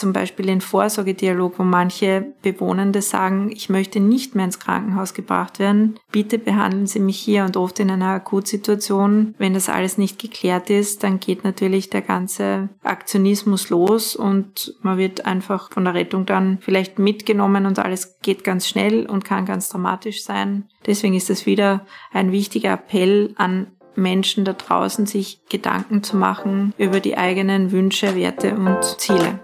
zum Beispiel den Vorsorgedialog, wo manche Bewohnende sagen, ich möchte nicht mehr ins Krankenhaus gebracht werden, bitte behandeln Sie mich hier und oft in einer Akutsituation, wenn das alles nicht geklärt ist, dann geht natürlich der ganze Aktionismus los und man wird einfach von der Rettung dann vielleicht mitgenommen und alles geht ganz schnell und kann ganz dramatisch sein. Deswegen ist es wieder ein wichtiger Appell an Menschen da draußen, sich Gedanken zu machen über die eigenen Wünsche, Werte und Ziele.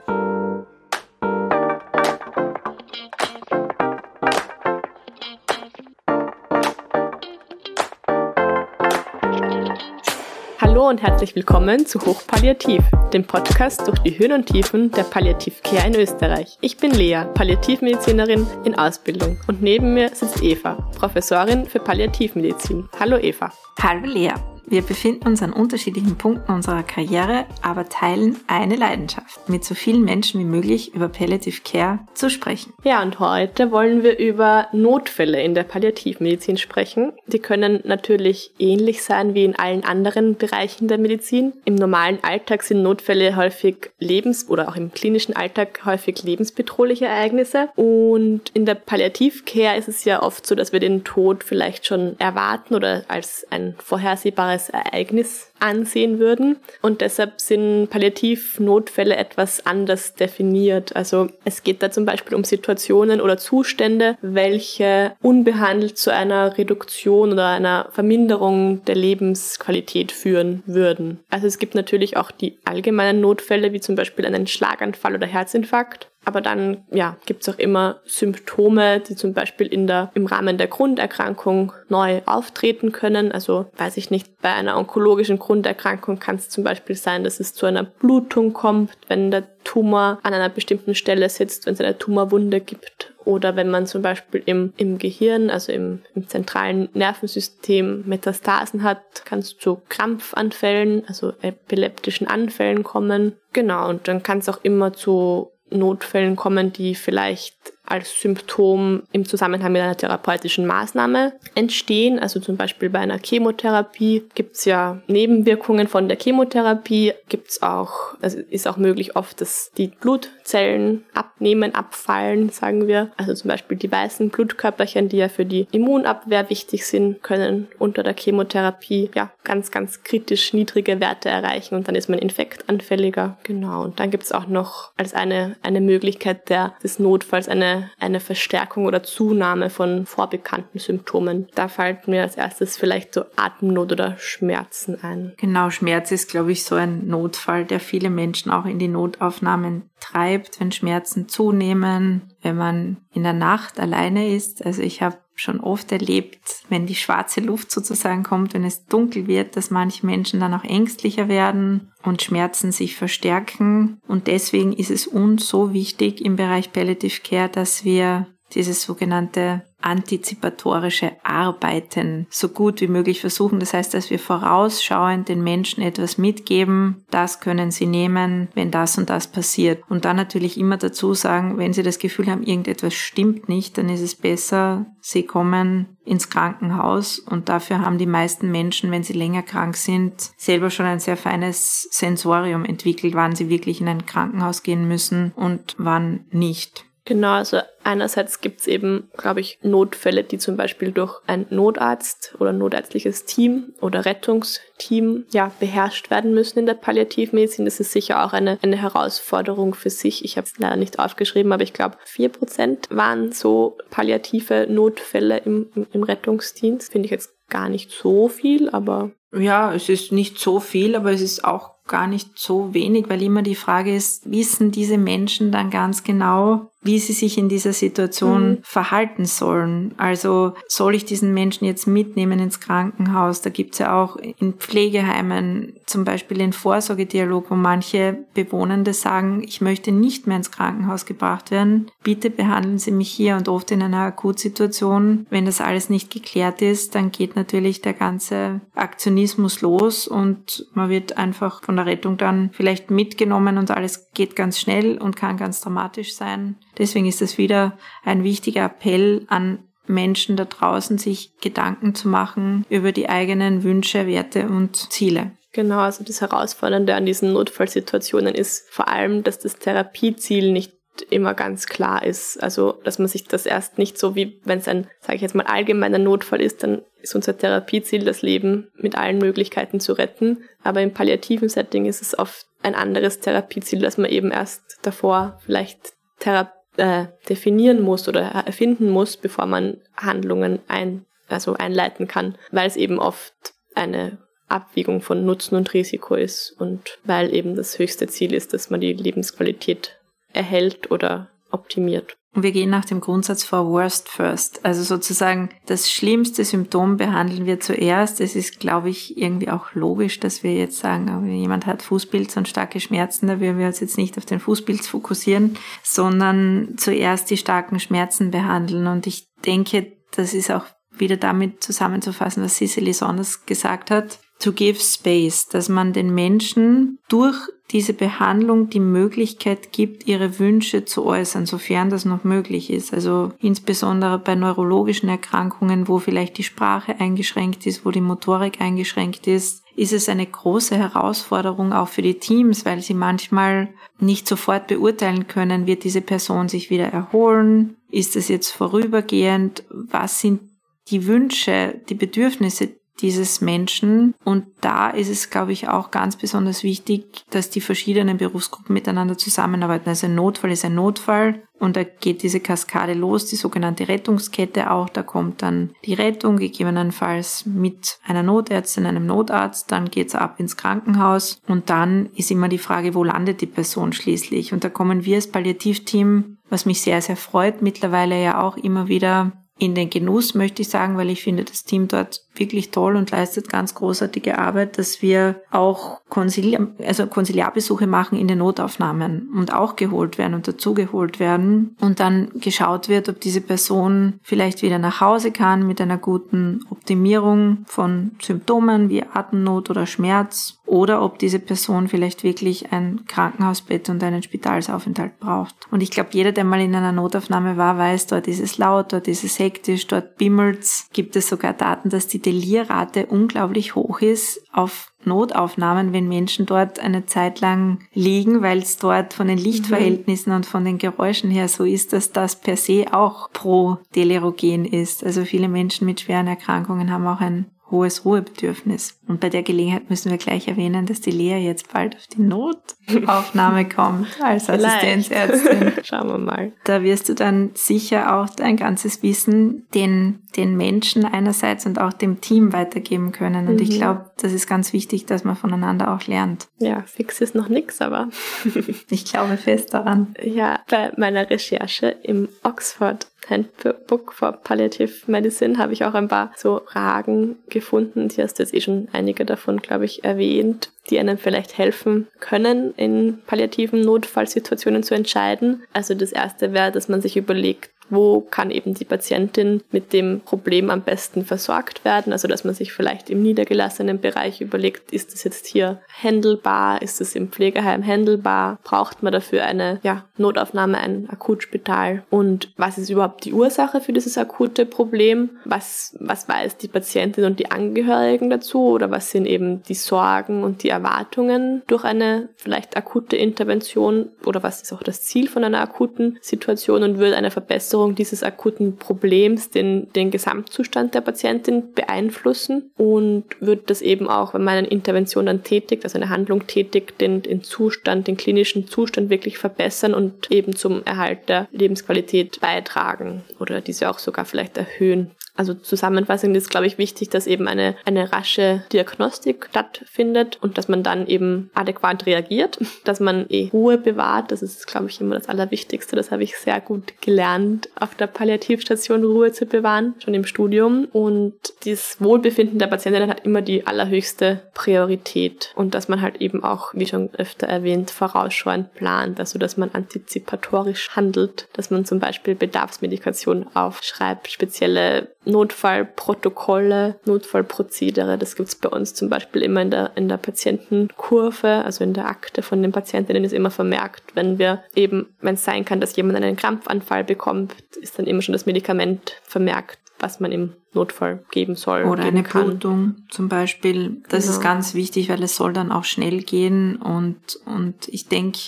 Hallo und herzlich willkommen zu Hochpalliativ, dem Podcast durch die Höhen und Tiefen der Palliativcare in Österreich. Ich bin Lea, Palliativmedizinerin in Ausbildung und neben mir sitzt Eva, Professorin für Palliativmedizin. Hallo Eva. Hallo Lea. Wir befinden uns an unterschiedlichen Punkten unserer Karriere, aber teilen eine Leidenschaft, mit so vielen Menschen wie möglich über Palliative Care zu sprechen. Ja, und heute wollen wir über Notfälle in der Palliativmedizin sprechen. Die können natürlich ähnlich sein wie in allen anderen Bereichen der Medizin. Im normalen Alltag sind Notfälle häufig lebens- oder auch im klinischen Alltag häufig lebensbedrohliche Ereignisse. Und in der Palliativcare ist es ja oft so, dass wir den Tod vielleicht schon erwarten oder als ein vorhersehbares als Ereignis ansehen würden. Und deshalb sind Palliativnotfälle etwas anders definiert. Also es geht da zum Beispiel um Situationen oder Zustände, welche unbehandelt zu einer Reduktion oder einer Verminderung der Lebensqualität führen würden. Also es gibt natürlich auch die allgemeinen Notfälle, wie zum Beispiel einen Schlaganfall oder Herzinfarkt. Aber dann ja, gibt's auch immer Symptome, die zum Beispiel in der, im Rahmen der Grunderkrankung neu auftreten können. Also weiß ich nicht, bei einer onkologischen Grunderkrankung kann es zum Beispiel sein, dass es zu einer Blutung kommt, wenn der Tumor an einer bestimmten Stelle sitzt, wenn es eine Tumorwunde gibt. Oder wenn man zum Beispiel im, im Gehirn, also im, im zentralen Nervensystem Metastasen hat, kann es zu Krampfanfällen, also epileptischen Anfällen kommen. Genau, und dann kann es auch immer zu Notfällen kommen, die vielleicht als Symptom im Zusammenhang mit einer therapeutischen Maßnahme entstehen. Also zum Beispiel bei einer Chemotherapie gibt es ja Nebenwirkungen von der Chemotherapie. Gibt es auch, also ist auch möglich oft, dass die Blutzellen abnehmen, abfallen, sagen wir. Also zum Beispiel die weißen Blutkörperchen, die ja für die Immunabwehr wichtig sind, können unter der Chemotherapie ja ganz, ganz kritisch niedrige Werte erreichen und dann ist man infektanfälliger. Genau. Und dann gibt es auch noch als eine, eine Möglichkeit der, des Notfalls eine eine, Verstärkung oder Zunahme von vorbekannten Symptomen. Da fällt mir als erstes vielleicht so Atemnot oder Schmerzen ein. Genau, Schmerz ist, glaube ich, so ein Notfall, der viele Menschen auch in die Notaufnahmen treibt, wenn Schmerzen zunehmen, wenn man in der Nacht alleine ist. Also ich habe schon oft erlebt, wenn die schwarze Luft sozusagen kommt, wenn es dunkel wird, dass manche Menschen dann auch ängstlicher werden und Schmerzen sich verstärken. Und deswegen ist es uns so wichtig im Bereich Palliative Care, dass wir dieses sogenannte antizipatorische Arbeiten so gut wie möglich versuchen. Das heißt, dass wir vorausschauend den Menschen etwas mitgeben, das können sie nehmen, wenn das und das passiert. Und dann natürlich immer dazu sagen, wenn sie das Gefühl haben, irgendetwas stimmt nicht, dann ist es besser, sie kommen ins Krankenhaus und dafür haben die meisten Menschen, wenn sie länger krank sind, selber schon ein sehr feines Sensorium entwickelt, wann sie wirklich in ein Krankenhaus gehen müssen und wann nicht. Genau, also einerseits gibt's eben, glaube ich, Notfälle, die zum Beispiel durch ein Notarzt oder notärztliches Team oder Rettungsteam ja beherrscht werden müssen in der Palliativmedizin. Das ist sicher auch eine, eine Herausforderung für sich. Ich habe es leider nicht aufgeschrieben, aber ich glaube, vier Prozent waren so palliative Notfälle im, im, im Rettungsdienst. Finde ich jetzt gar nicht so viel, aber. Ja, es ist nicht so viel, aber es ist auch gar nicht so wenig, weil immer die Frage ist, wissen diese Menschen dann ganz genau, wie sie sich in dieser Situation mhm. verhalten sollen. Also soll ich diesen Menschen jetzt mitnehmen ins Krankenhaus? Da gibt's ja auch in Pflegeheimen zum Beispiel den Vorsorgedialog, wo manche Bewohnende sagen, ich möchte nicht mehr ins Krankenhaus gebracht werden. Bitte behandeln Sie mich hier und oft in einer Akutsituation. Wenn das alles nicht geklärt ist, dann geht natürlich der ganze Aktionismus los und man wird einfach von der Rettung dann vielleicht mitgenommen und alles geht ganz schnell und kann ganz dramatisch sein. Deswegen ist es wieder ein wichtiger Appell an Menschen da draußen, sich Gedanken zu machen über die eigenen Wünsche, Werte und Ziele. Genau, also das Herausfordernde an diesen Notfallsituationen ist vor allem, dass das Therapieziel nicht immer ganz klar ist. Also, dass man sich das erst nicht so wie, wenn es ein, sage ich jetzt mal, allgemeiner Notfall ist, dann ist unser Therapieziel, das Leben mit allen Möglichkeiten zu retten. Aber im palliativen Setting ist es oft ein anderes Therapieziel, das man eben erst davor vielleicht thera äh, definieren muss oder erfinden muss, bevor man Handlungen ein, also einleiten kann, weil es eben oft eine Abwägung von Nutzen und Risiko ist und weil eben das höchste Ziel ist, dass man die Lebensqualität erhält oder optimiert. Wir gehen nach dem Grundsatz vor Worst First. Also sozusagen das schlimmste Symptom behandeln wir zuerst. Es ist, glaube ich, irgendwie auch logisch, dass wir jetzt sagen, wenn jemand hat Fußpilz und starke Schmerzen, da werden wir uns jetzt nicht auf den Fußpilz fokussieren, sondern zuerst die starken Schmerzen behandeln. Und ich denke, das ist auch wieder damit zusammenzufassen, was Cicely Saunders gesagt hat to give space, dass man den Menschen durch diese Behandlung die Möglichkeit gibt, ihre Wünsche zu äußern, sofern das noch möglich ist. Also insbesondere bei neurologischen Erkrankungen, wo vielleicht die Sprache eingeschränkt ist, wo die Motorik eingeschränkt ist, ist es eine große Herausforderung auch für die Teams, weil sie manchmal nicht sofort beurteilen können, wird diese Person sich wieder erholen, ist es jetzt vorübergehend, was sind die Wünsche, die Bedürfnisse dieses Menschen. Und da ist es, glaube ich, auch ganz besonders wichtig, dass die verschiedenen Berufsgruppen miteinander zusammenarbeiten. Also ein Notfall ist ein Notfall und da geht diese Kaskade los, die sogenannte Rettungskette auch. Da kommt dann die Rettung, gegebenenfalls mit einer Notärztin, einem Notarzt. Dann geht's ab ins Krankenhaus und dann ist immer die Frage, wo landet die Person schließlich? Und da kommen wir als Palliativteam, was mich sehr, sehr freut, mittlerweile ja auch immer wieder in den Genuss, möchte ich sagen, weil ich finde das Team dort wirklich toll und leistet ganz großartige Arbeit, dass wir auch Konsiliar, also Konsiliarbesuche machen in den Notaufnahmen und auch geholt werden und dazugeholt werden. Und dann geschaut wird, ob diese Person vielleicht wieder nach Hause kann mit einer guten Optimierung von Symptomen wie Atemnot oder Schmerz oder ob diese Person vielleicht wirklich ein Krankenhausbett und einen Spitalsaufenthalt braucht. Und ich glaube, jeder, der mal in einer Notaufnahme war, weiß, dort ist es laut, dort ist es hektisch, dort bimmelt's. Gibt es sogar Daten, dass die Delirrate unglaublich hoch ist auf Notaufnahmen, wenn Menschen dort eine Zeit lang liegen, weil es dort von den Lichtverhältnissen mhm. und von den Geräuschen her so ist, dass das per se auch pro Delerogen ist. Also viele Menschen mit schweren Erkrankungen haben auch ein hohes Ruhebedürfnis. Und bei der Gelegenheit müssen wir gleich erwähnen, dass die Lea jetzt bald auf die Notaufnahme kommt als Assistenzärztin. Schauen wir mal. Da wirst du dann sicher auch dein ganzes Wissen den, den Menschen einerseits und auch dem Team weitergeben können. Und mhm. ich glaube, das ist ganz wichtig, dass man voneinander auch lernt. Ja, fix ist noch nix, aber ich glaube fest daran. Ja, bei meiner Recherche im Oxford Handbook for Palliative Medicine habe ich auch ein paar so Fragen gefunden. Die hast jetzt eh schon einige davon, glaube ich, erwähnt, die einem vielleicht helfen können, in palliativen Notfallsituationen zu entscheiden. Also das erste wäre, dass man sich überlegt, wo kann eben die Patientin mit dem Problem am besten versorgt werden. Also dass man sich vielleicht im niedergelassenen Bereich überlegt, ist das jetzt hier händelbar, ist es im Pflegeheim händelbar, braucht man dafür eine ja, Notaufnahme, ein Akutspital? Und was ist überhaupt die Ursache für dieses akute Problem? Was, was weiß die Patientin und die Angehörigen dazu? Oder was sind eben die Sorgen und die Erwartungen durch eine vielleicht akute Intervention? Oder was ist auch das Ziel von einer akuten Situation? Und würde eine Verbesserung Verbesserung dieses akuten Problems den, den Gesamtzustand der Patientin beeinflussen und wird das eben auch, wenn man eine Intervention dann tätigt, also eine Handlung tätigt, den, den Zustand, den klinischen Zustand wirklich verbessern und eben zum Erhalt der Lebensqualität beitragen oder diese auch sogar vielleicht erhöhen. Also zusammenfassend ist, glaube ich, wichtig, dass eben eine, eine rasche Diagnostik stattfindet und dass man dann eben adäquat reagiert, dass man eh Ruhe bewahrt. Das ist, glaube ich, immer das Allerwichtigste. Das habe ich sehr gut gelernt, auf der Palliativstation Ruhe zu bewahren, schon im Studium. Und das Wohlbefinden der Patientin hat immer die allerhöchste Priorität. Und dass man halt eben auch, wie schon öfter erwähnt, vorausschauend plant. Also, dass man antizipatorisch handelt, dass man zum Beispiel Bedarfsmedikation aufschreibt, spezielle Notfallprotokolle, Notfallprozedere. Das gibt's bei uns zum Beispiel immer in der, in der Patientenkurve, also in der Akte von den Patientinnen ist immer vermerkt, wenn wir eben, wenn es sein kann, dass jemand einen Krampfanfall bekommt, ist dann immer schon das Medikament vermerkt was man im Notfall geben soll. Oder geben eine kann. Blutung zum Beispiel. Das Genau. ist ganz wichtig, weil es soll dann auch schnell gehen. Und, und ich denke,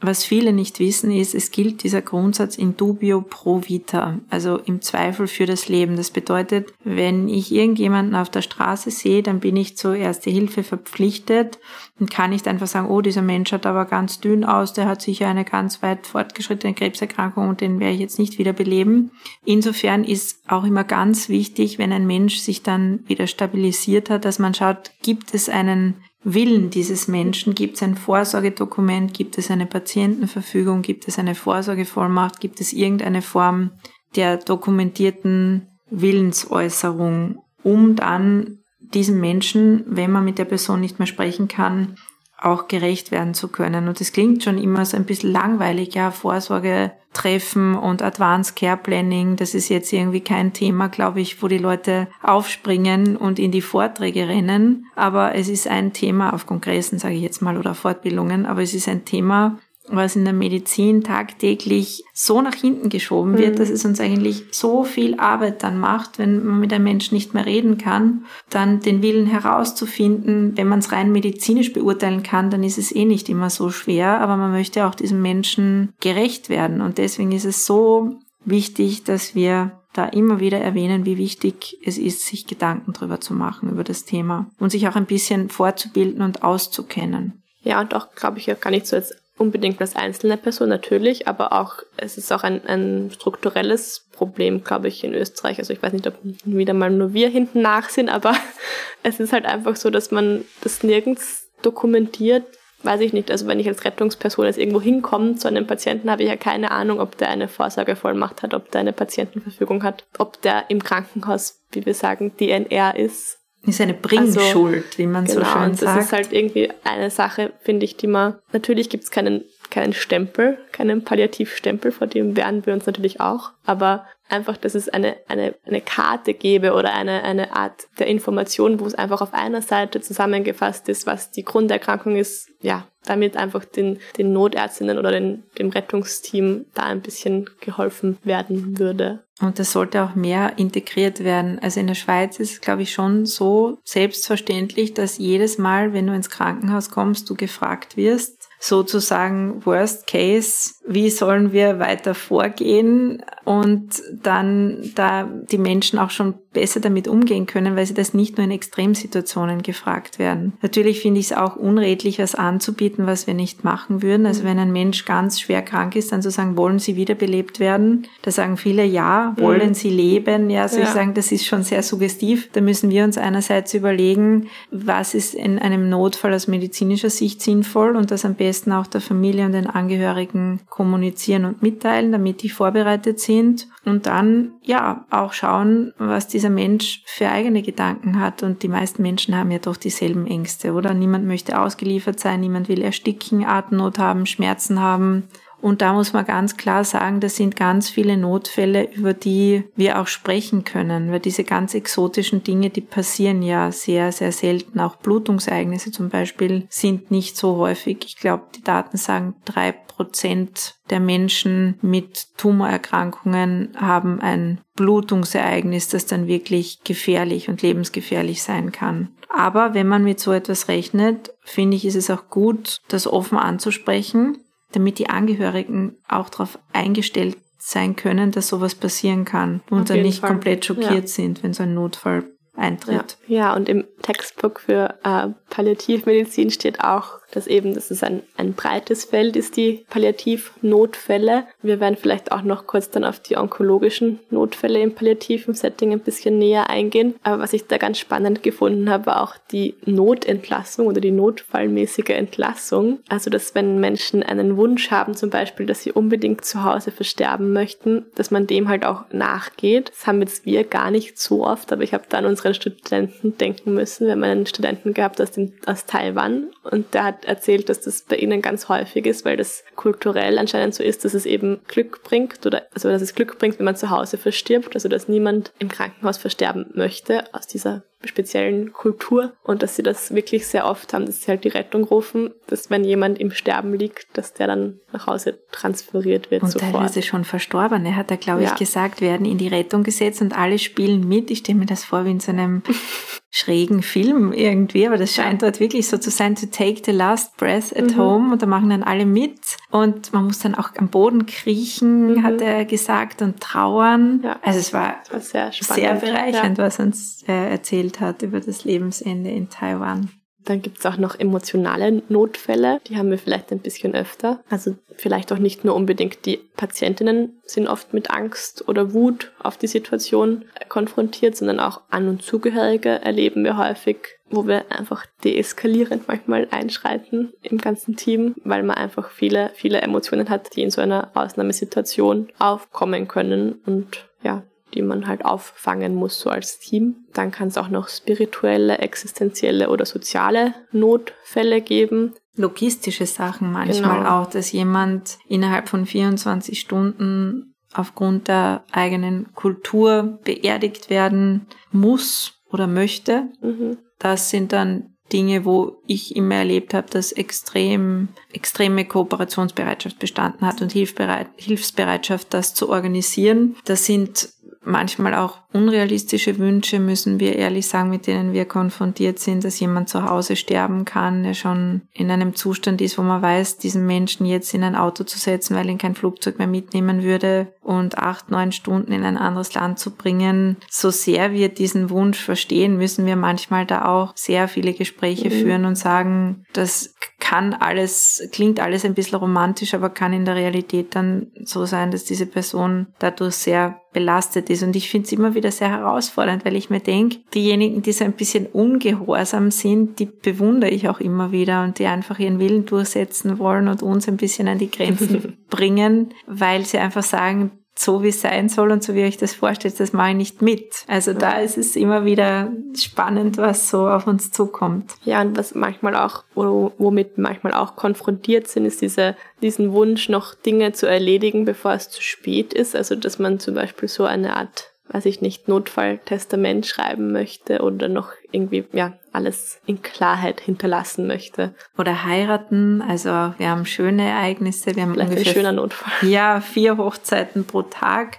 was viele nicht wissen, ist, es gilt dieser Grundsatz in dubio pro vita, also im Zweifel für das Leben. Das bedeutet, wenn ich irgendjemanden auf der Straße sehe, dann bin ich zur Erste Hilfe verpflichtet und kann nicht einfach sagen, oh, dieser Mensch hat aber ganz dünn aus, der hat sicher eine ganz weit fortgeschrittene Krebserkrankung und den werde ich jetzt nicht wieder beleben. Insofern ist auch immer ganz wichtig, wenn ein Mensch sich dann wieder stabilisiert hat, dass man schaut, gibt es einen Willen dieses Menschen? Gibt es ein Vorsorgedokument? Gibt es eine Patientenverfügung? Gibt es eine Vorsorgevollmacht? Gibt es irgendeine Form der dokumentierten Willensäußerung, um dann diesem Menschen, wenn man mit der Person nicht mehr sprechen kann, auch gerecht werden zu können. Und es klingt schon immer so ein bisschen langweilig, ja, Vorsorge treffen und Advanced Care Planning, das ist jetzt irgendwie kein Thema, glaube ich, wo die Leute aufspringen und in die Vorträge rennen. Aber es ist ein Thema auf Kongressen, sage ich jetzt mal, oder Fortbildungen, aber es ist ein Thema, was in der Medizin tagtäglich so nach hinten geschoben wird, Mhm. dass es uns eigentlich so viel Arbeit dann macht, wenn man mit einem Menschen nicht mehr reden kann, dann den Willen herauszufinden. Wenn man es rein medizinisch beurteilen kann, dann ist es eh nicht immer so schwer, aber man möchte auch diesem Menschen gerecht werden. Und deswegen ist es so wichtig, dass wir da immer wieder erwähnen, wie wichtig es ist, sich Gedanken drüber zu machen, über das Thema und sich auch ein bisschen vorzubilden und auszukennen. Ja, und auch, glaube ich, auch gar nicht so jetzt unbedingt als einzelne Person natürlich, aber auch, es ist auch ein, ein strukturelles Problem, glaube ich, in Österreich. Also ich weiß nicht, ob wieder mal nur wir hinten nach sind, aber es ist halt einfach so, dass man das nirgends dokumentiert. Weiß ich nicht, also wenn ich als Rettungsperson jetzt irgendwo hinkomme zu einem Patienten, habe ich ja keine Ahnung, ob der eine Vorsorgevollmacht hat, ob der eine Patientenverfügung hat, ob der im Krankenhaus, wie wir sagen, DNR ist Ist eine Bringschuld, wie man so Genau, schön und das sagt. ist halt irgendwie eine Sache, finde ich, die man, natürlich gibt es keinen, keinen Stempel, keinen Palliativstempel, vor dem wehren wir uns natürlich auch, aber einfach, dass es eine, eine, eine Karte gäbe oder eine, eine Art der Information, wo es einfach auf einer Seite zusammengefasst ist, was die Grunderkrankung ist, ja, damit einfach den, den Notärztinnen oder den, dem Rettungsteam da ein bisschen geholfen werden würde. Und das sollte auch mehr integriert werden. Also in der Schweiz ist es, glaube ich, schon so selbstverständlich, dass jedes Mal, wenn du ins Krankenhaus kommst, du gefragt wirst, sozusagen Worst Case, wie sollen wir weiter vorgehen und dann da die Menschen auch schon besser damit umgehen können, weil sie das nicht nur in Extremsituationen gefragt werden. Natürlich finde ich es auch unredlich, was anzubieten, was wir nicht machen würden. Also wenn ein Mensch ganz schwer krank ist, dann zu sagen, wollen Sie wiederbelebt werden? Da sagen viele, ja, wollen Mhm. Sie leben? Ja, also Ja. ich sagen, das ist schon sehr suggestiv. Da müssen wir uns einerseits überlegen, was ist in einem Notfall aus medizinischer Sicht sinnvoll und das am besten auch der Familie und den Angehörigen kommunizieren und mitteilen, damit die vorbereitet sind und dann ja auch schauen, was dieser Mensch für eigene Gedanken hat und die meisten Menschen haben ja doch dieselben Ängste, oder? Niemand möchte ausgeliefert sein, niemand will ersticken, Atemnot haben, Schmerzen haben. Und da muss man ganz klar sagen, das sind ganz viele Notfälle, über die wir auch sprechen können, weil diese ganz exotischen Dinge, die passieren ja sehr, sehr selten. Auch Blutungsereignisse zum Beispiel sind nicht so häufig. Ich glaube, die Daten sagen, drei Prozent der Menschen mit Tumorerkrankungen haben ein Blutungsereignis, das dann wirklich gefährlich und lebensgefährlich sein kann. Aber wenn man mit so etwas rechnet, finde ich, ist es auch gut, das offen anzusprechen damit die Angehörigen auch darauf eingestellt sein können, dass sowas passieren kann und Auf dann nicht Fall. komplett schockiert Ja. sind, wenn so ein Notfall eintritt. Ja, ja und im Textbook für äh, Palliativmedizin steht auch, dass eben, dass es ein, ein breites Feld ist, die Palliativnotfälle. Wir werden vielleicht auch noch kurz dann auf die onkologischen Notfälle im palliativen Setting ein bisschen näher eingehen. Aber was ich da ganz spannend gefunden habe, war auch die Notentlassung oder die notfallmäßige Entlassung. Also, dass wenn Menschen einen Wunsch haben, zum Beispiel, dass sie unbedingt zu Hause versterben möchten, dass man dem halt auch nachgeht. Das haben jetzt wir gar nicht so oft, aber ich habe da an unseren Studenten denken müssen. Wir haben einen Studenten gehabt aus, dem, aus Taiwan und der hat erzählt, dass das bei ihnen ganz häufig ist, weil das kulturell anscheinend so ist, dass es eben Glück bringt oder also dass es Glück bringt, wenn man zu Hause verstirbt, also dass niemand im Krankenhaus versterben möchte aus dieser speziellen Kultur und dass sie das wirklich sehr oft haben, dass sie halt die Rettung rufen, dass wenn jemand im Sterben liegt, dass der dann nach Hause transferiert wird und sofort. teilweise schon verstorben. Er hat da, glaube ich, Ja. gesagt, werden in die Rettung gesetzt und alle spielen mit. Ich stelle mir das vor wie in so einem schrägen Film irgendwie, aber das scheint dort wirklich so zu sein, to take the last breath at Mhm. home und da machen dann alle mit und man muss dann auch am Boden kriechen, Mhm. hat er gesagt, und trauern. Ja. Also es war war sehr spannend. sehr bereichernd, Ja. was er uns äh, erzählt hat über das Lebensende in Taiwan. Dann gibt's auch noch emotionale Notfälle, die haben wir vielleicht ein bisschen öfter. Also vielleicht auch nicht nur unbedingt die Patientinnen sind oft mit Angst oder Wut auf die Situation konfrontiert, sondern auch An- und Zugehörige erleben wir häufig, wo wir einfach deeskalierend manchmal einschreiten im ganzen Team, weil man einfach viele, viele Emotionen hat, die in so einer Ausnahmesituation aufkommen können und ja, die man halt auffangen muss, so als Team. Dann kann es auch noch spirituelle, existenzielle oder soziale Notfälle geben. logistische Sachen manchmal Genau. auch, dass jemand innerhalb von 24 Stunden aufgrund der eigenen Kultur beerdigt werden muss oder möchte. Mhm. Das sind dann Dinge, wo ich immer erlebt habe, dass extrem, extreme Kooperationsbereitschaft bestanden hat und Hilfsbereitschaft, das zu organisieren. Das sind manchmal auch unrealistische Wünsche, müssen wir ehrlich sagen, mit denen wir konfrontiert sind, dass jemand zu Hause sterben kann, der schon in einem Zustand ist, wo man weiß, diesen Menschen jetzt in ein Auto zu setzen, weil ihn kein Flugzeug mehr mitnehmen würde und acht, neun Stunden in ein anderes Land zu bringen. So sehr wir diesen Wunsch verstehen, müssen wir manchmal da auch sehr viele Gespräche Mhm. führen und sagen, das kann alles, klingt alles ein bisschen romantisch, aber kann in der Realität dann so sein, dass diese Person dadurch sehr belastet ist. Und ich finde es immer wieder sehr herausfordernd, weil ich mir denke, diejenigen, die so ein bisschen ungehorsam sind, die bewundere ich auch immer wieder und die einfach ihren Willen durchsetzen wollen und uns ein bisschen an die Grenzen bringen, weil sie einfach sagen, so wie es sein soll und so wie ihr euch das vorstellt, das mache ich nicht mit. Also da ist es immer wieder spannend, was so auf uns zukommt. Ja, und was manchmal auch, womit manchmal auch konfrontiert sind, ist diese, diesen Wunsch, noch Dinge zu erledigen, bevor es zu spät ist. Also, dass man zum Beispiel so eine Art, weiß ich nicht, Notfalltestament schreiben möchte oder noch irgendwie, ja, alles in Klarheit hinterlassen möchte. Oder heiraten. Also wir haben schöne Ereignisse. Wir haben Vielleicht ein ungefähr schöner Notfall. Ja, vier Hochzeiten pro Tag.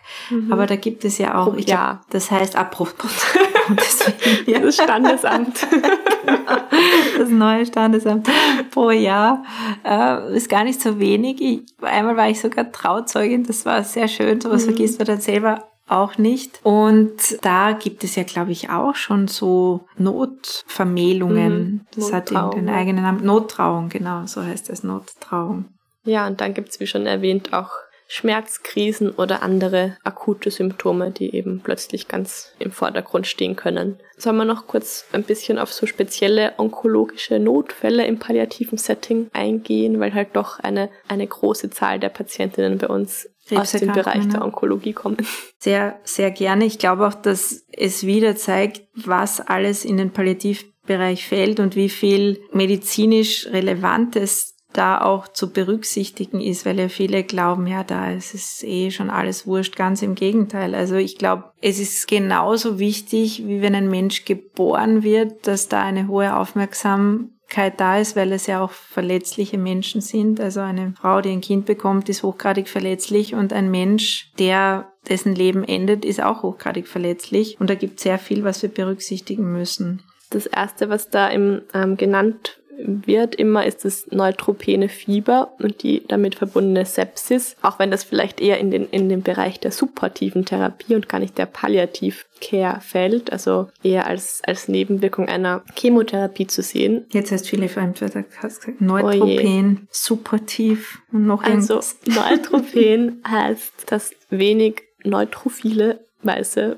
Aber da gibt es ja auch, ich glaub, Jahr. das heißt apropos deswegen, ja, Das Standesamt. das neue Standesamt pro Jahr äh, ist gar nicht so wenig. Ich, einmal war ich sogar Trauzeugin, das war sehr schön. Sowas Mhm. vergisst man dann selber auch nicht. Und da gibt es ja, glaube ich, auch schon so Notvermählungen. Mhm. Das hat irgendeinen eigenen Namen. Nottrauung, genau, so heißt es, Nottrauung. Ja, und dann gibt's wie schon erwähnt, auch Schmerzkrisen oder andere akute Symptome, die eben plötzlich ganz im Vordergrund stehen können. Sollen wir noch kurz ein bisschen auf so spezielle onkologische Notfälle im palliativen Setting eingehen, weil halt doch eine, eine große Zahl der Patientinnen bei uns aus dem Bereich der. Onkologie kommen. Sehr, sehr gerne. Ich glaube auch, dass es wieder zeigt, was alles in den Palliativbereich fällt und wie viel medizinisch Relevantes da auch zu berücksichtigen ist, weil ja viele glauben, ja, da ist es eh schon alles wurscht. Ganz im Gegenteil. Also ich glaube, es ist genauso wichtig, wie wenn ein Mensch geboren wird, dass da eine hohe Aufmerksamkeit da ist, weil es ja auch verletzliche Menschen sind. Also eine Frau, die ein Kind bekommt, ist hochgradig verletzlich und ein Mensch, der dessen Leben endet, ist auch hochgradig verletzlich. Und da gibt es sehr viel, was wir berücksichtigen müssen. Das erste, was da im, ähm, genannt wird immer, ist das neutropene Fieber und die damit verbundene Sepsis, auch wenn das vielleicht eher in den, in den Bereich der supportiven Therapie und gar nicht der Palliativ-Care fällt, also eher als, als Nebenwirkung einer Chemotherapie zu sehen. Jetzt heißt viele Fremdwörter, hast gesagt, Neutropen, supportiv und noch Also. Neutropen heißt, dass wenig neutrophile weiße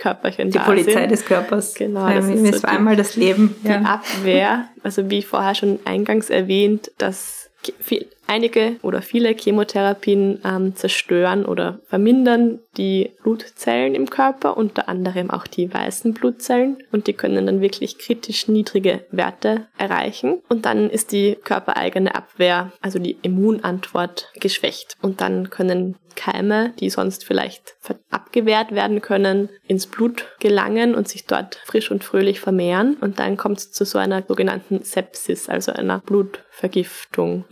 Blutkörperchen Die da Polizei sind. des Körpers. Genau, Ja, das ist so die- einmal das Leben. die Abwehr, also wie vorher schon eingangs erwähnt, dass viel, einige oder viele Chemotherapien ähm, zerstören oder vermindern die Blutzellen im Körper, unter anderem auch die weißen Blutzellen und die können dann wirklich kritisch niedrige Werte erreichen und dann ist die körpereigene Abwehr, also die Immunantwort geschwächt und dann können Keime, die sonst vielleicht abgewehrt werden können, ins Blut gelangen und sich dort frisch und fröhlich vermehren. Und dann kommt es zu so einer sogenannten Sepsis, also einer Blutvergiftung.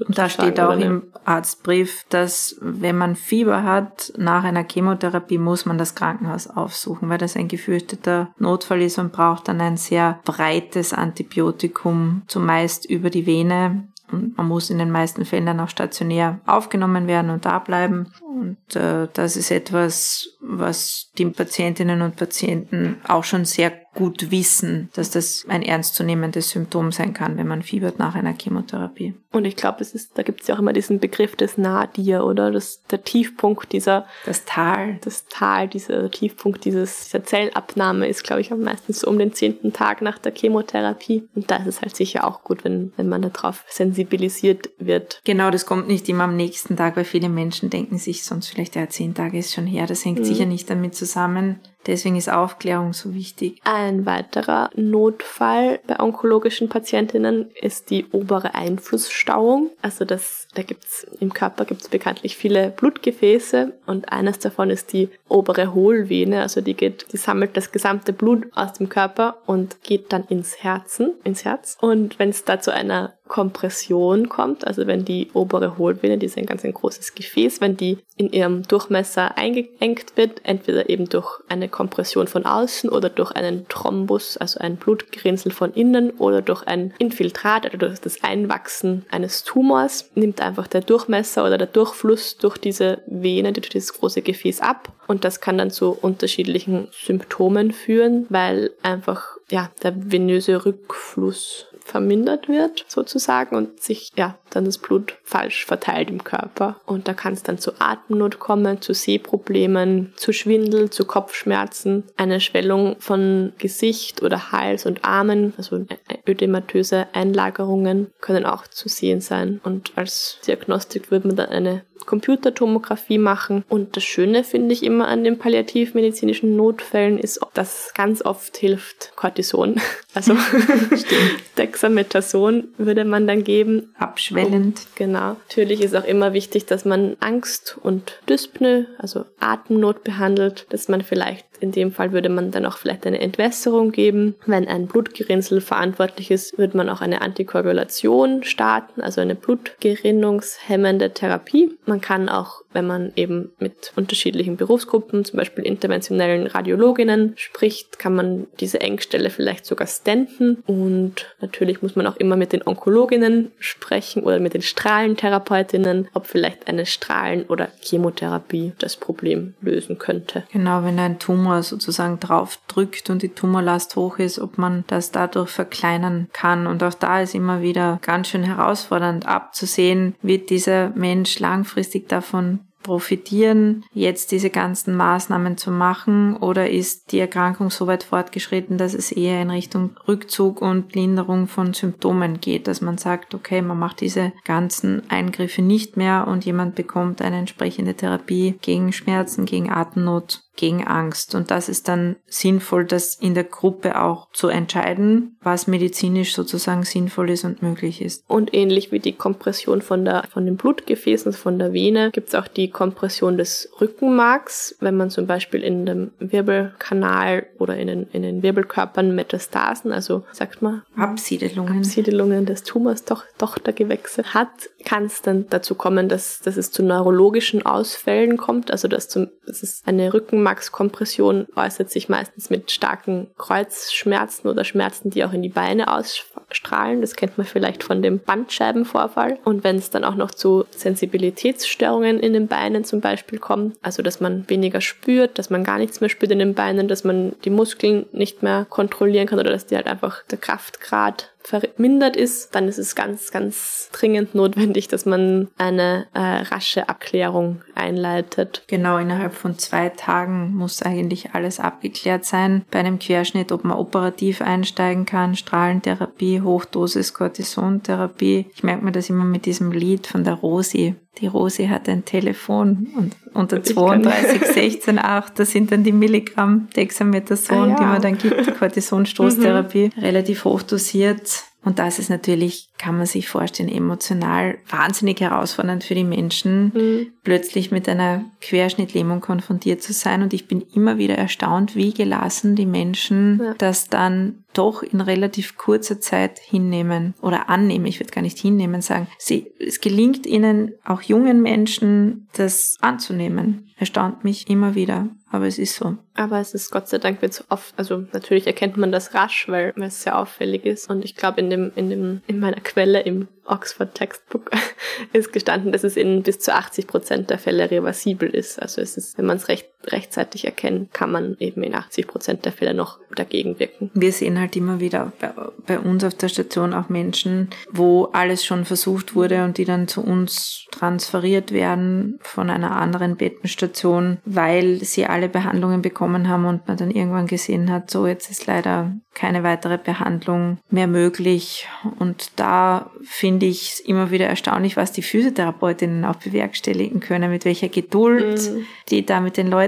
Und da steht auch im Arztbrief, dass wenn man Fieber hat, nach einer Chemotherapie muss man das Krankenhaus aufsuchen, weil das ein gefürchteter Notfall ist und braucht dann ein sehr breites Antibiotikum, zumeist über die Vene. Und man muss in den meisten Fällen dann auch stationär aufgenommen werden und da bleiben. Und äh, das ist etwas, was die Patientinnen und Patienten auch schon sehr gut wissen, dass das ein ernstzunehmendes Symptom sein kann, wenn man fiebert nach einer Chemotherapie. Und ich glaube, es ist, da gibt es ja auch immer diesen Begriff des Nadir, oder? Das, der Tiefpunkt dieser. Das Tal. Das Tal, dieser Tiefpunkt dieses, dieser Zellabnahme ist, glaube ich, am meisten so um den zehnten Tag nach der Chemotherapie. Und da ist es halt sicher auch gut, wenn, wenn man darauf sensibilisiert wird. Genau, das kommt nicht immer am nächsten Tag, weil viele Menschen denken sich sonst vielleicht, ja, zehn Tage ist schon her. Das hängt mhm. sicher nicht damit zusammen, Deswegen ist Aufklärung so wichtig. Ein weiterer Notfall bei onkologischen Patientinnen ist die obere Einflussstauung. Also das, da gibt's im Körper gibt's bekanntlich viele Blutgefäße und eines davon ist die obere Hohlvene. Also die geht, die sammelt das gesamte Blut aus dem Körper und geht dann ins Herzen, ins Herz. Und wenn es da zu einer Kompression kommt, also wenn die obere Hohlvene, die ist ein ganz ein großes Gefäß, wenn die in ihrem Durchmesser eingeengt wird, entweder eben durch eine Kompression von außen oder durch einen Thrombus, also ein Blutgerinnsel von innen oder durch ein Infiltrat, also durch das Einwachsen eines Tumors, nimmt einfach der Durchmesser oder der Durchfluss durch diese Vene, durch dieses große Gefäß ab. Und das kann dann zu unterschiedlichen Symptomen führen, weil einfach ja, der venöse Rückfluss vermindert wird, sozusagen, und sich ja dann das Blut falsch verteilt im Körper. Und da kann es dann zu Atemnot kommen, zu Sehproblemen, zu Schwindel, zu Kopfschmerzen, eine Schwellung von Gesicht oder Hals und Armen, also ödematöse Einlagerungen können auch zu sehen sein. Und als Diagnostik würde man dann eine Computertomographie machen. Und das Schöne finde ich immer an den palliativmedizinischen Notfällen ist, dass ganz oft hilft Cortison. Also Dexamethason würde man dann geben. Abschwellend. Und, genau. Natürlich ist auch immer wichtig, dass man Angst und Dyspnoe, also Atemnot behandelt, dass man vielleicht in dem Fall würde man dann auch vielleicht eine Entwässerung geben. Wenn ein Blutgerinnsel verantwortlich ist, würde man auch eine Antikoagulation starten, also eine blutgerinnungshemmende Therapie. Man kann auch, wenn man eben mit unterschiedlichen Berufsgruppen, zum Beispiel interventionellen Radiologinnen spricht, kann man diese Engstelle vielleicht sogar stenten. Und natürlich muss man auch immer mit den Onkologinnen sprechen oder mit den Strahlentherapeutinnen, ob vielleicht eine Strahlen- oder Chemotherapie das Problem lösen könnte. Genau, wenn ein Tumor sozusagen drauf drückt und die Tumorlast hoch ist, ob man das dadurch verkleinern kann. Und auch da ist immer wieder ganz schön herausfordernd abzusehen, wird dieser Mensch langfristig davon profitieren, jetzt diese ganzen Maßnahmen zu machen oder ist die Erkrankung so weit fortgeschritten, dass es eher in Richtung Rückzug und Linderung von Symptomen geht, dass man sagt, okay, man macht diese ganzen Eingriffe nicht mehr und jemand bekommt eine entsprechende Therapie gegen Schmerzen, gegen Atemnot gegen Angst. Und das ist dann sinnvoll, das in der Gruppe auch zu entscheiden, was medizinisch sozusagen sinnvoll ist und möglich ist. Und ähnlich wie die Kompression von, der, von den Blutgefäßen, von der Vene, gibt es auch die Kompression des Rückenmarks, wenn man zum Beispiel in dem Wirbelkanal oder in den, in den Wirbelkörpern Metastasen, also sagt man Absiedelungen, Absiedelungen des Tumors, doch, Tochtergewächse hat, kann es dann dazu kommen, dass, dass es zu neurologischen Ausfällen kommt, also dass, zum, dass es eine Rückenmark Rückenmarkskompression äußert sich meistens mit starken Kreuzschmerzen oder Schmerzen, die auch in die Beine ausstrahlen. Das kennt man vielleicht von dem Bandscheibenvorfall. Und wenn es dann auch noch zu Sensibilitätsstörungen in den Beinen zum Beispiel kommt, also dass man weniger spürt, dass man gar nichts mehr spürt in den Beinen, dass man die Muskeln nicht mehr kontrollieren kann oder dass die halt einfach der Kraftgrad vermindert ist, dann ist es ganz, ganz dringend notwendig, dass man eine äh, rasche Abklärung einleitet. Genau, innerhalb von zwei Tagen muss eigentlich alles abgeklärt sein. Bei einem Querschnitt, ob man operativ einsteigen kann, Strahlentherapie, Hochdosis Cortisontherapie. Ich merke mir das immer mit diesem Lied von der Rosi. Die Rosi hat ein Telefon und unter 32, 16, 8, das sind dann die Milligramm Dexamethason, ah, ja. die man dann gibt, die Cortisonstoßtherapie, mhm. relativ hoch dosiert und das ist natürlich kann man sich vorstellen, emotional wahnsinnig herausfordernd für die Menschen, mhm. plötzlich mit einer Querschnittlähmung konfrontiert zu sein. Und ich bin immer wieder erstaunt, wie gelassen die Menschen ja. das dann doch in relativ kurzer Zeit hinnehmen oder annehmen. Ich würde gar nicht hinnehmen sagen. Sie, es gelingt ihnen, auch jungen Menschen, das anzunehmen. Erstaunt mich immer wieder. Aber es ist so. Aber es ist Gott sei Dank wird so oft, also natürlich erkennt man das rasch, weil, weil es sehr auffällig ist. Und ich glaube, in dem, in dem, in meiner Quelle im Oxford Textbook ist gestanden, dass es in bis zu 80 Prozent der Fälle reversibel ist. Also es ist, wenn man es recht, rechtzeitig erkennt, kann man eben in 80 Prozent der Fälle noch dagegen wirken. Wir sehen halt immer wieder bei, bei uns auf der Station auch Menschen, wo alles schon versucht wurde und die dann zu uns transferiert werden von einer anderen Bettenstation, weil sie alle Behandlungen bekommen haben und man dann irgendwann gesehen hat, so jetzt ist leider keine weitere Behandlung mehr möglich. Und da finde ich es immer wieder erstaunlich, was die Physiotherapeutinnen auch bewerkstelligen können, mit welcher Geduld mhm. die da mit den Leuten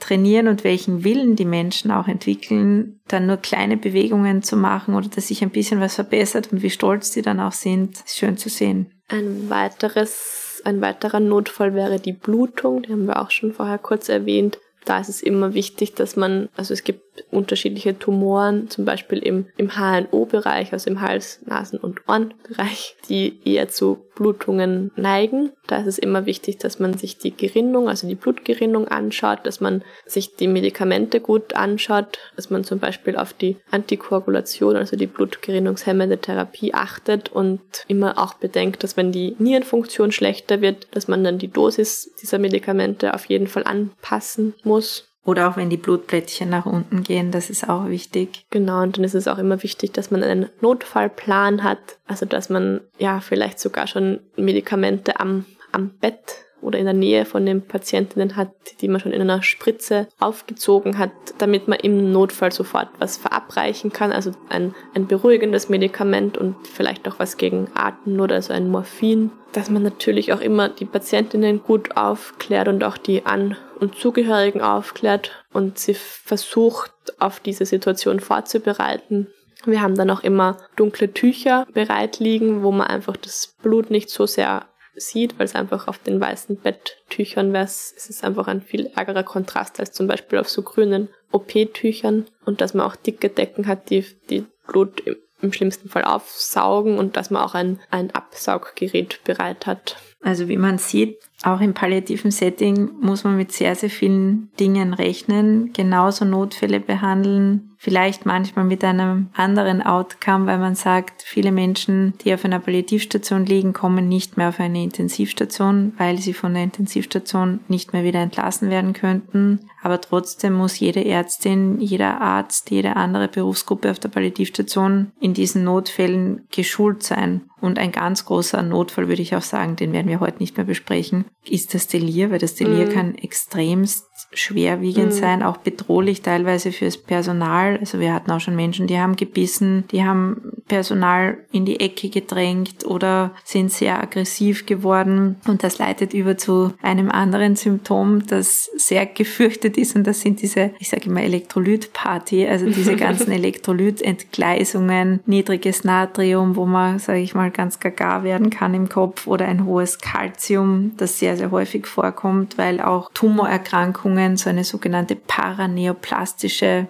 trainieren und welchen Willen die Menschen auch entwickeln, dann nur kleine Bewegungen zu machen oder dass sich ein bisschen was verbessert und wie stolz die dann auch sind, ist schön zu sehen. Ein weiteres, ein weiterer Notfall wäre die Blutung, die haben wir auch schon vorher kurz erwähnt da ist es immer wichtig, dass man, also es gibt unterschiedliche Tumoren, zum Beispiel im, im HNO-Bereich, also im Hals-, Nasen- und Ohrenbereich, die eher zu Blutungen neigen. Da ist es immer wichtig, dass man sich die Gerinnung, also die Blutgerinnung anschaut, dass man sich die Medikamente gut anschaut, dass man zum Beispiel auf die Antikoagulation, also die blutgerinnungshemmende Therapie achtet und immer auch bedenkt, dass wenn die Nierenfunktion schlechter wird, dass man dann die Dosis dieser Medikamente auf jeden Fall anpassen muss. Oder auch wenn die Blutplättchen nach unten gehen, das ist auch wichtig. Genau, und dann ist es auch immer wichtig, dass man einen Notfallplan hat. Also dass man ja vielleicht sogar schon Medikamente am, am Bett oder in der Nähe von den Patientinnen hat, die man schon in einer Spritze aufgezogen hat, damit man im Notfall sofort was verabreichen kann. Also ein, ein beruhigendes Medikament und vielleicht auch was gegen Atem oder so ein Morphin. Dass man natürlich auch immer die Patientinnen gut aufklärt und auch die An- und Zugehörigen aufklärt und sie versucht, auf diese Situation vorzubereiten. Wir haben dann auch immer dunkle Tücher bereit liegen, wo man einfach das Blut nicht so sehr sieht, weil es einfach auf den weißen Betttüchern wäre, es ist einfach ein viel ärgerer Kontrast als zum Beispiel auf so grünen OP-Tüchern und dass man auch dicke Decken hat, die, die Blut im, im schlimmsten Fall aufsaugen und dass man auch ein, ein Absauggerät bereit hat. Also wie man sieht, auch im palliativen Setting muss man mit sehr, sehr vielen Dingen rechnen, genauso Notfälle behandeln, vielleicht manchmal mit einem anderen Outcome, weil man sagt, viele Menschen, die auf einer Palliativstation liegen, kommen nicht mehr auf eine Intensivstation, weil sie von der Intensivstation nicht mehr wieder entlassen werden könnten. Aber trotzdem muss jede Ärztin, jeder Arzt, jede andere Berufsgruppe auf der Palliativstation in diesen Notfällen geschult sein. Und ein ganz großer Notfall, würde ich auch sagen, den werden wir heute nicht mehr besprechen, ist das Delir, weil das Delir mhm. kann extremst schwerwiegend mhm. sein, auch bedrohlich teilweise fürs Personal. Also wir hatten auch schon Menschen, die haben gebissen, die haben Personal in die Ecke gedrängt oder sind sehr aggressiv geworden. Und das leitet über zu einem anderen Symptom, das sehr gefürchtet ist. Und das sind diese, ich sage immer Elektrolytparty, also diese ganzen Elektrolytentgleisungen, niedriges Natrium, wo man, sage ich mal, ganz gaga werden kann im Kopf oder ein hohes Kalzium, das sehr, sehr häufig vorkommt, weil auch Tumorerkrankungen so eine sogenannte paraneoplastische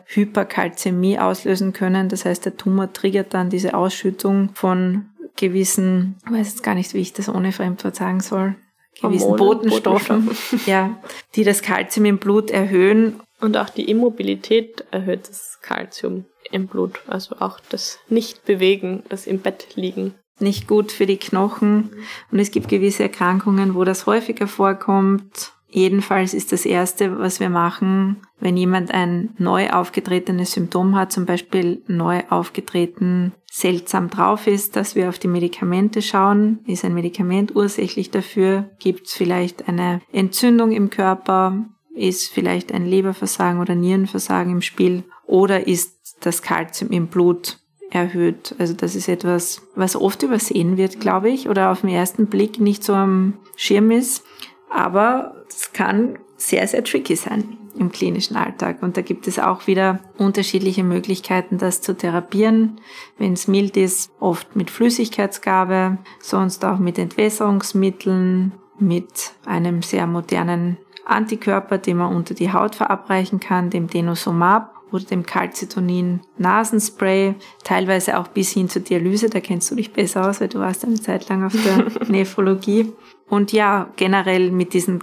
Hyperkalzämie auslösen können. Das heißt, der Tumor triggert dann diese Ausschüttung von gewissen, ich weiß jetzt gar nicht, wie ich das ohne Fremdwort sagen soll, gewissen Hormone, Botenstoffen, Botenstoffen. ja, die das Kalzium im Blut erhöhen. Und auch die Immobilität erhöht das Kalzium im Blut, also auch das Nicht-Bewegen, das im Bett liegen nicht gut für die Knochen und es gibt gewisse Erkrankungen, wo das häufiger vorkommt. Jedenfalls ist das Erste, was wir machen, wenn jemand ein neu aufgetretenes Symptom hat, zum Beispiel neu aufgetreten seltsam drauf ist, dass wir auf die Medikamente schauen. Ist ein Medikament ursächlich dafür? Gibt es vielleicht eine Entzündung im Körper? Ist vielleicht ein Leberversagen oder Nierenversagen im Spiel? Oder ist das Kalzium im Blut erhöht. Also das ist etwas, was oft übersehen wird, glaube ich, oder auf den ersten Blick nicht so am Schirm ist. Aber es kann sehr, sehr tricky sein im klinischen Alltag. Und da gibt es auch wieder unterschiedliche Möglichkeiten, das zu therapieren. Wenn es mild ist, oft mit Flüssigkeitsgabe, sonst auch mit Entwässerungsmitteln, mit einem sehr modernen Antikörper, den man unter die Haut verabreichen kann, dem Denosumab oder dem Calcitonin Nasenspray, teilweise auch bis hin zur Dialyse, da kennst du dich besser aus, weil du warst eine Zeit lang auf der Nephrologie. Und ja, generell mit diesen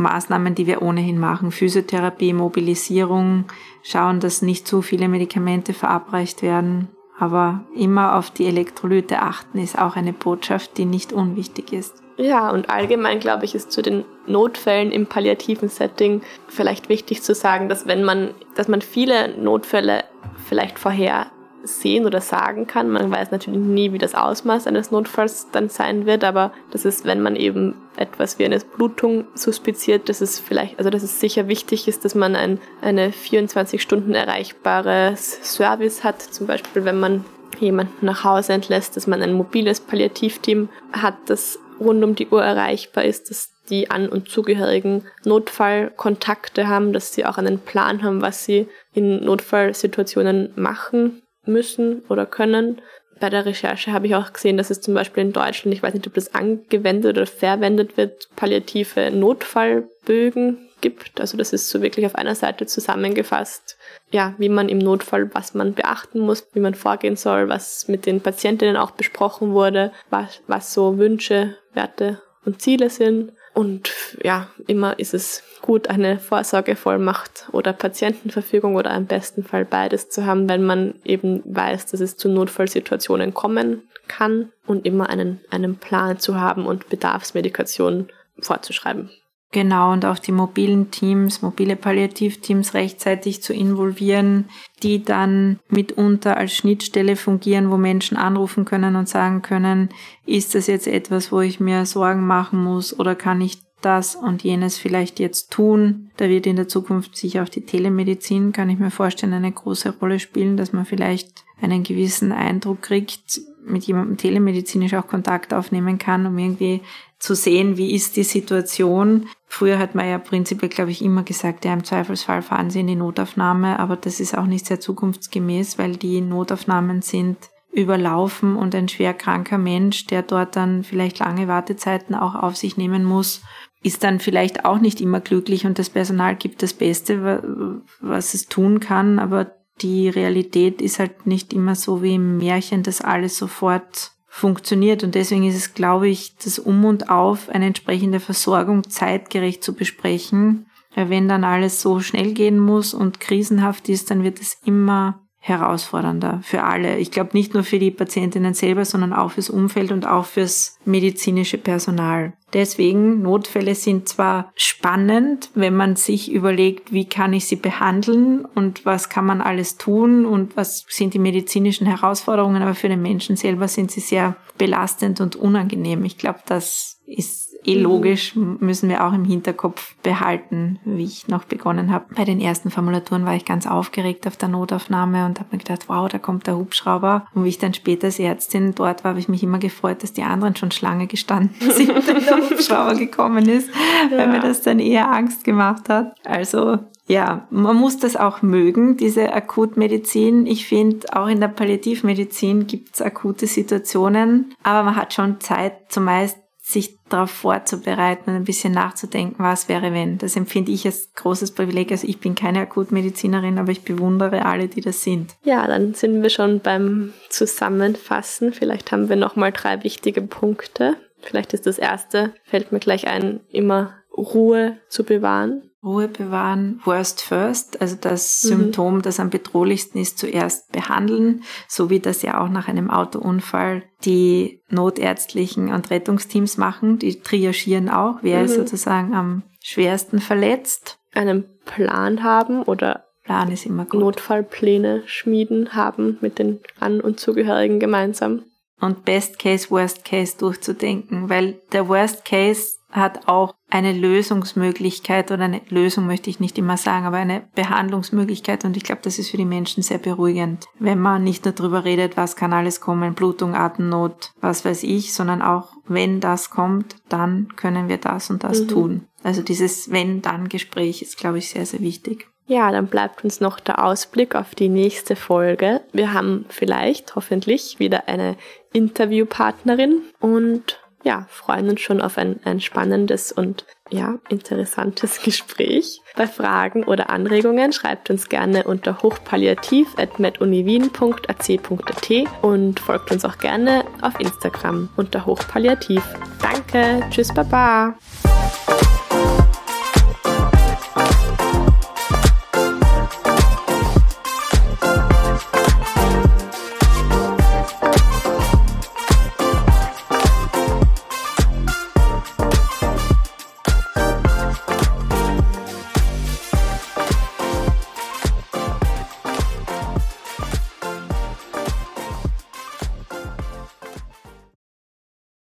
Maßnahmen, die wir ohnehin machen, Physiotherapie, Mobilisierung, schauen, dass nicht zu viele Medikamente verabreicht werden. Aber immer auf die Elektrolyte achten ist auch eine Botschaft, die nicht unwichtig ist. Ja, und allgemein glaube ich, ist zu den Notfällen im palliativen Setting vielleicht wichtig zu sagen, dass wenn man, dass man viele Notfälle vielleicht vorher sehen oder sagen kann. Man weiß natürlich nie, wie das Ausmaß eines Notfalls dann sein wird, aber das ist, wenn man eben etwas wie eine Blutung suspiziert, dass es vielleicht, also dass es sicher wichtig ist, dass man ein, eine 24 Stunden erreichbares Service hat, zum Beispiel wenn man jemanden nach Hause entlässt, dass man ein mobiles Palliativteam hat, das rund um die Uhr erreichbar ist, dass die An- und Zugehörigen Notfallkontakte haben, dass sie auch einen Plan haben, was sie in Notfallsituationen machen müssen oder können. Bei der Recherche habe ich auch gesehen, dass es zum Beispiel in Deutschland, ich weiß nicht, ob das angewendet oder verwendet wird, palliative Notfallbögen gibt. Also das ist so wirklich auf einer Seite zusammengefasst, ja, wie man im Notfall, was man beachten muss, wie man vorgehen soll, was mit den Patientinnen auch besprochen wurde, was, was so Wünsche, Werte und Ziele sind. Und ja, immer ist es gut, eine Vorsorgevollmacht oder Patientenverfügung oder im besten Fall beides zu haben, wenn man eben weiß, dass es zu Notfallsituationen kommen kann und immer einen, einen Plan zu haben und Bedarfsmedikation vorzuschreiben. Genau, und auch die mobilen Teams, mobile Palliativteams rechtzeitig zu involvieren, die dann mitunter als Schnittstelle fungieren, wo Menschen anrufen können und sagen können, ist das jetzt etwas, wo ich mir Sorgen machen muss oder kann ich das und jenes vielleicht jetzt tun. Da wird in der Zukunft sicher auch die Telemedizin, kann ich mir vorstellen, eine große Rolle spielen, dass man vielleicht einen gewissen Eindruck kriegt, mit jemandem telemedizinisch auch Kontakt aufnehmen kann, um irgendwie zu sehen, wie ist die Situation. Früher hat man ja prinzipiell, glaube ich, immer gesagt, ja, im Zweifelsfall fahren Sie in die Notaufnahme, aber das ist auch nicht sehr zukunftsgemäß, weil die Notaufnahmen sind überlaufen und ein schwer kranker Mensch, der dort dann vielleicht lange Wartezeiten auch auf sich nehmen muss, ist dann vielleicht auch nicht immer glücklich und das Personal gibt das Beste, was es tun kann, aber die Realität ist halt nicht immer so wie im Märchen, dass alles sofort funktioniert. Und deswegen ist es, glaube ich, das Um und Auf, eine entsprechende Versorgung zeitgerecht zu besprechen. Weil wenn dann alles so schnell gehen muss und krisenhaft ist, dann wird es immer herausfordernder für alle. Ich glaube nicht nur für die Patientinnen selber, sondern auch fürs Umfeld und auch fürs medizinische Personal. Deswegen, Notfälle sind zwar spannend, wenn man sich überlegt, wie kann ich sie behandeln und was kann man alles tun und was sind die medizinischen Herausforderungen, aber für den Menschen selber sind sie sehr belastend und unangenehm. Ich glaube, das ist eh mhm. logisch, müssen wir auch im Hinterkopf behalten. Wie ich noch begonnen habe, bei den ersten Formulaturen war ich ganz aufgeregt auf der Notaufnahme und habe mir gedacht, wow, da kommt der Hubschrauber. Und wie ich dann später als Ärztin dort war, habe ich mich immer gefreut, dass die anderen schon Schlange gestanden sind, wenn der Hubschrauber gekommen ist, ja. weil mir das dann eher Angst gemacht hat. Also ja, man muss das auch mögen, diese Akutmedizin. Ich finde, auch in der Palliativmedizin gibt es akute Situationen, aber man hat schon Zeit zumeist sich darauf vorzubereiten und ein bisschen nachzudenken, was wäre wenn. Das empfinde ich als großes Privileg. Also ich bin keine Akutmedizinerin, aber ich bewundere alle, die das sind. Ja, dann sind wir schon beim Zusammenfassen. Vielleicht haben wir nochmal drei wichtige Punkte. Vielleicht ist das erste, fällt mir gleich ein, immer Ruhe zu bewahren. Ruhe bewahren, worst first, also das mhm. Symptom, das am bedrohlichsten ist, zuerst behandeln, so wie das ja auch nach einem Autounfall die notärztlichen und Rettungsteams machen. Die triagieren auch, wer mhm. ist sozusagen am schwersten verletzt. Einen Plan haben oder Plan ist immer gut. Notfallpläne schmieden haben mit den An- und Zugehörigen gemeinsam. Und Best Case, Worst Case durchzudenken, weil der Worst Case hat auch eine Lösungsmöglichkeit oder eine Lösung möchte ich nicht immer sagen, aber eine Behandlungsmöglichkeit und ich glaube, das ist für die Menschen sehr beruhigend, wenn man nicht nur darüber redet, was kann alles kommen, Blutung, Atemnot, was weiß ich, sondern auch wenn das kommt, dann können wir das und das mhm. tun. Also dieses Wenn-Dann-Gespräch ist, glaube ich, sehr, sehr wichtig. Ja, dann bleibt uns noch der Ausblick auf die nächste Folge. Wir haben vielleicht, hoffentlich, wieder eine Interviewpartnerin und ja, freuen uns schon auf ein, ein spannendes und ja, interessantes Gespräch. Bei Fragen oder Anregungen schreibt uns gerne unter hochpalliativ.meduniwien.ac.at und folgt uns auch gerne auf Instagram unter hochpalliativ. Danke, tschüss, baba.